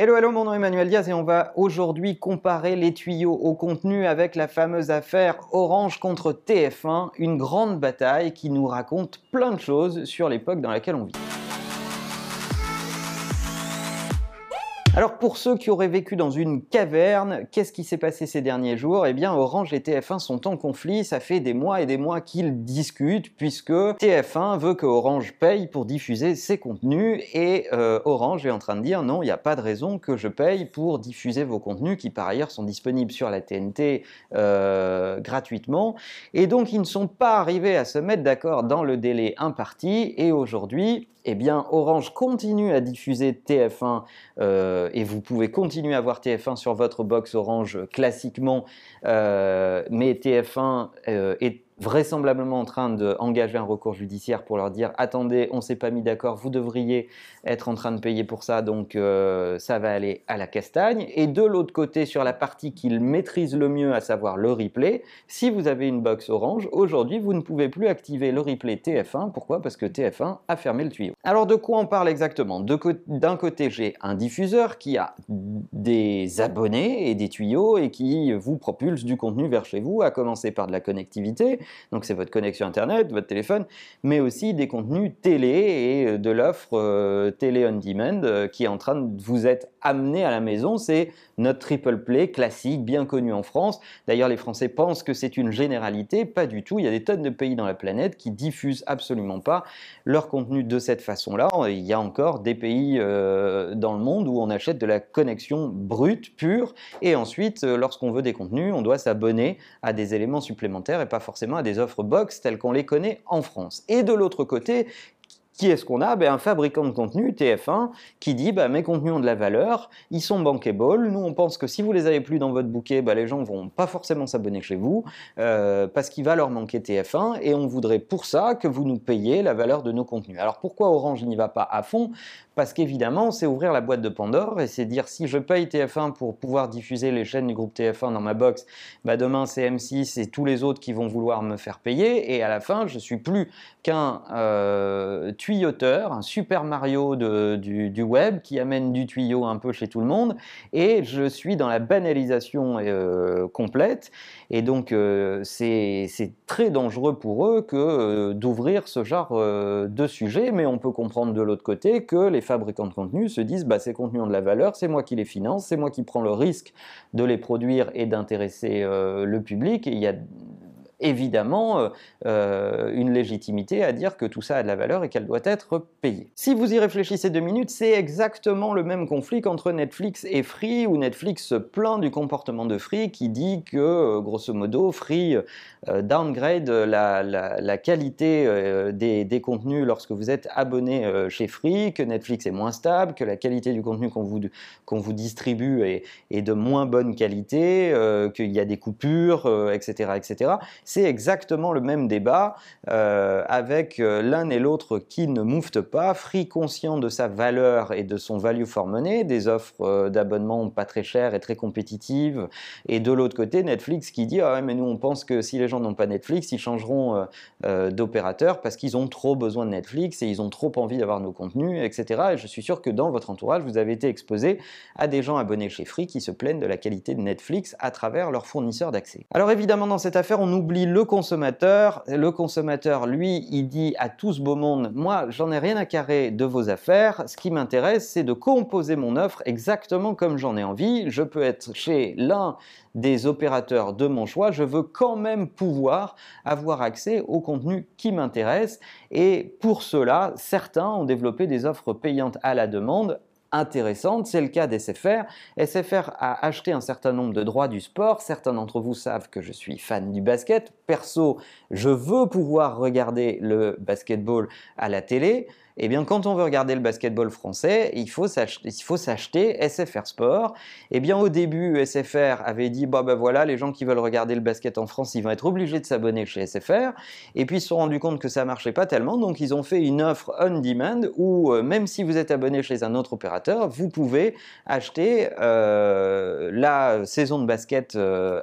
Hello, hello, mon nom est Emmanuel Diaz et on va aujourd'hui comparer les tuyaux au contenu avec la fameuse affaire Orange contre TF1, une grande bataille qui nous raconte plein de choses sur l'époque dans laquelle on vit. Alors pour ceux qui auraient vécu dans une caverne, qu'est-ce qui s'est passé ces derniers jours? Eh bien Orange et TF1 sont en conflit, ça fait des mois et des mois qu'ils discutent puisque TF1 veut que Orange paye pour diffuser ses contenus. Et euh, Orange est en train de dire non, il n'y a pas de raison que je paye pour diffuser vos contenus qui par ailleurs sont disponibles sur la TNT euh, gratuitement. Et donc ils ne sont pas arrivés à se mettre d'accord dans le délai imparti. Et aujourd'hui eh bien Orange continue à diffuser TF1 euh, et vous pouvez continuer à voir TF1 sur votre box Orange classiquement, euh, mais TF1 euh, est vraisemblablement en train d'engager un recours judiciaire pour leur dire attendez, on s'est pas mis d'accord, vous devriez être en train de payer pour ça, donc euh, ça va aller à la castagne. Et de l'autre côté, sur la partie qu'ils maîtrisent le mieux, à savoir le replay, si vous avez une box orange, aujourd'hui vous ne pouvez plus activer le replay TF1. Pourquoi? Parce que TF1 a fermé le tuyau. Alors de quoi on parle exactement? D'un côté, j'ai un diffuseur qui a des abonnés et des tuyaux et qui vous propulse du contenu vers chez vous, à commencer par de la connectivité donc c'est votre connexion Internet, votre téléphone, mais aussi des contenus télé et euh, de l'offre euh, télé on demand euh, qui est en train de vous être amené à la maison. C'est notre triple play classique, bien connu en France. D'ailleurs, les Français pensent que c'est une généralité, pas du tout. Il y a des tonnes de pays dans la planète qui diffusent absolument pas leur contenu de cette façon-là. Il y a encore des pays dans le monde où on achète de la connexion brute, pure, et ensuite, lorsqu'on veut des contenus, on doit s'abonner à des éléments supplémentaires et pas forcément des offres box telles qu'on les connaît en France. Et de l'autre côté, qui est-ce qu'on a? Ben, Un fabricant de contenu, TF1, qui dit ben, mes contenus ont de la valeur, ils sont bankable. Nous, on pense que si vous les avez plus dans votre bouquet, ben, les gens vont pas forcément s'abonner chez vous euh, parce qu'il va leur manquer TF1 et on voudrait pour ça que vous nous payiez la valeur de nos contenus. Alors pourquoi Orange n'y va pas à fond? Parce qu'évidemment, c'est ouvrir la boîte de Pandore et c'est dire si je paye TF1 pour pouvoir diffuser les chaînes du groupe TF1 dans ma box, ben, demain c'est M6 et tous les autres qui vont vouloir me faire payer et à la fin, je suis plus qu'un euh, tuyauteur, un Super Mario du, web qui amène du tuyau un peu chez tout le monde, et je suis dans la banalisation euh, complète, et donc euh, c'est très dangereux pour eux que euh, d'ouvrir ce genre de sujet, mais on peut comprendre de l'autre côté que les fabricants de contenu se disent bah, ces contenus ont de la valeur, c'est moi qui les finance, c'est moi qui prends le risque de les produire et d'intéresser le public, il y a évidemment euh, euh, une légitimité à dire que tout ça a de la valeur et qu'elle doit être payée. Si vous y réfléchissez deux minutes, c'est exactement le même conflit qu'entre Netflix et Free, où Netflix se plaint du comportement de Free qui dit que, euh, grosso modo, Free downgrade la, qualité des, contenus lorsque vous êtes abonné chez Free, que Netflix est moins stable, que la qualité du contenu qu'on vous, distribue est, est, de moins bonne qualité, qu'il y a des coupures, etc., etc c'est exactement le même débat euh, avec euh, l'un et l'autre qui ne mouftent pas, Free conscient de sa valeur et de son value for money, des offres euh, d'abonnement pas très chères et très compétitives, et de l'autre côté Netflix qui dit ah mais nous on pense que si les gens n'ont pas Netflix, ils changeront d'opérateur parce qu'ils ont trop besoin de Netflix et ils ont trop envie d'avoir nos contenus, etc. Et je suis sûr que dans votre entourage, vous avez été exposé à des gens abonnés chez Free qui se plaignent de la qualité de Netflix à travers leurs fournisseurs d'accès. Alors évidemment dans cette affaire, on oublie le consommateur. Le consommateur, lui, il dit à tout ce beau monde, moi, j'en ai rien à carrer de vos affaires. Ce qui m'intéresse, c'est de composer mon offre exactement comme j'en ai envie. Je peux être chez l'un des opérateurs de mon choix. Je veux quand même pouvoir avoir accès au contenu qui m'intéresse. Et pour cela, certains ont développé des offres payantes à la demande intéressante. C'est le cas d'SFR. SFR a acheté un certain nombre de droits du sport. Certains d'entre vous savent que je suis fan du basket. Perso, je veux pouvoir regarder le basketball à la télé eh bien, quand on veut regarder le basketball français, il faut s'acheter SFR Sport. Eh bien, au début, SFR avait dit, bah ben voilà, les gens qui veulent regarder le basket en France, ils vont être obligés de s'abonner chez SFR. Et puis, ils se sont rendus compte que ça marchait pas tellement, donc ils ont fait une offre on demand où, euh, même si vous êtes abonné chez un autre opérateur, vous pouvez acheter euh, la saison de basket euh,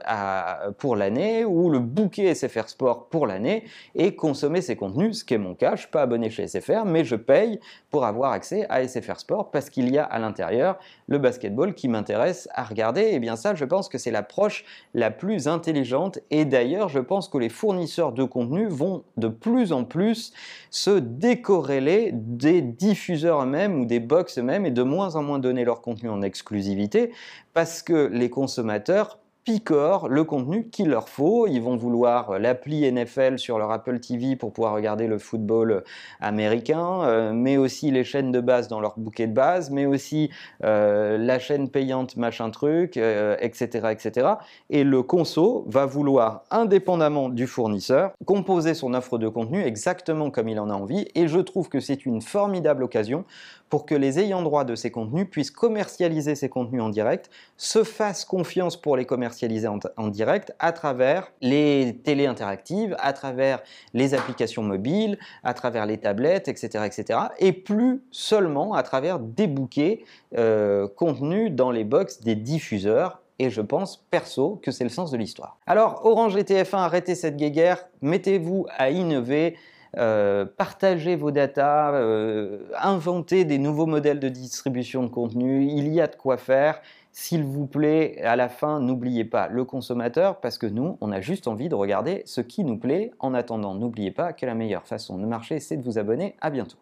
pour l'année ou le bouquet SFR Sport pour l'année et consommer ces contenus, ce qui est mon cas. Je suis pas abonné chez SFR, mais je paye pour avoir accès à SFR Sport parce qu'il y a à l'intérieur le basketball qui m'intéresse à regarder. Et bien ça, je pense que c'est l'approche la plus intelligente. Et d'ailleurs, je pense que les fournisseurs de contenu vont de plus en plus se décorréler des diffuseurs eux-mêmes ou des box eux-mêmes et de moins en moins donner leur contenu en exclusivité parce que les consommateurs picorent le contenu qu'il leur faut. Ils vont vouloir l'appli NFL sur leur Apple TV pour pouvoir regarder le football américain, euh, mais aussi les chaînes de base dans leur bouquet de base, mais aussi euh, la chaîne payante machin truc, etc., euh, etc. Et le conso va vouloir, indépendamment du fournisseur, composer son offre de contenu exactement comme il en a envie. Et je trouve que c'est une formidable occasion pour que les ayants droit de ces contenus puissent commercialiser ces contenus en direct, se fassent confiance pour les commercialiser en, direct à travers les télé interactives, à travers les applications mobiles, à travers les tablettes, etc. etc. et plus seulement à travers des bouquets euh, contenus dans les box des diffuseurs et je pense perso que c'est le sens de l'histoire. Alors Orange et TF1, arrêtez cette guéguerre, mettez-vous à innover, euh, partagez vos datas, euh, inventez des nouveaux modèles de distribution de contenu, il y a de quoi faire. S'il vous plaît, à la fin, n'oubliez pas le consommateur parce que nous, on a juste envie de regarder ce qui nous plaît. En attendant, n'oubliez pas que la meilleure façon de marcher, c'est de vous abonner. À bientôt.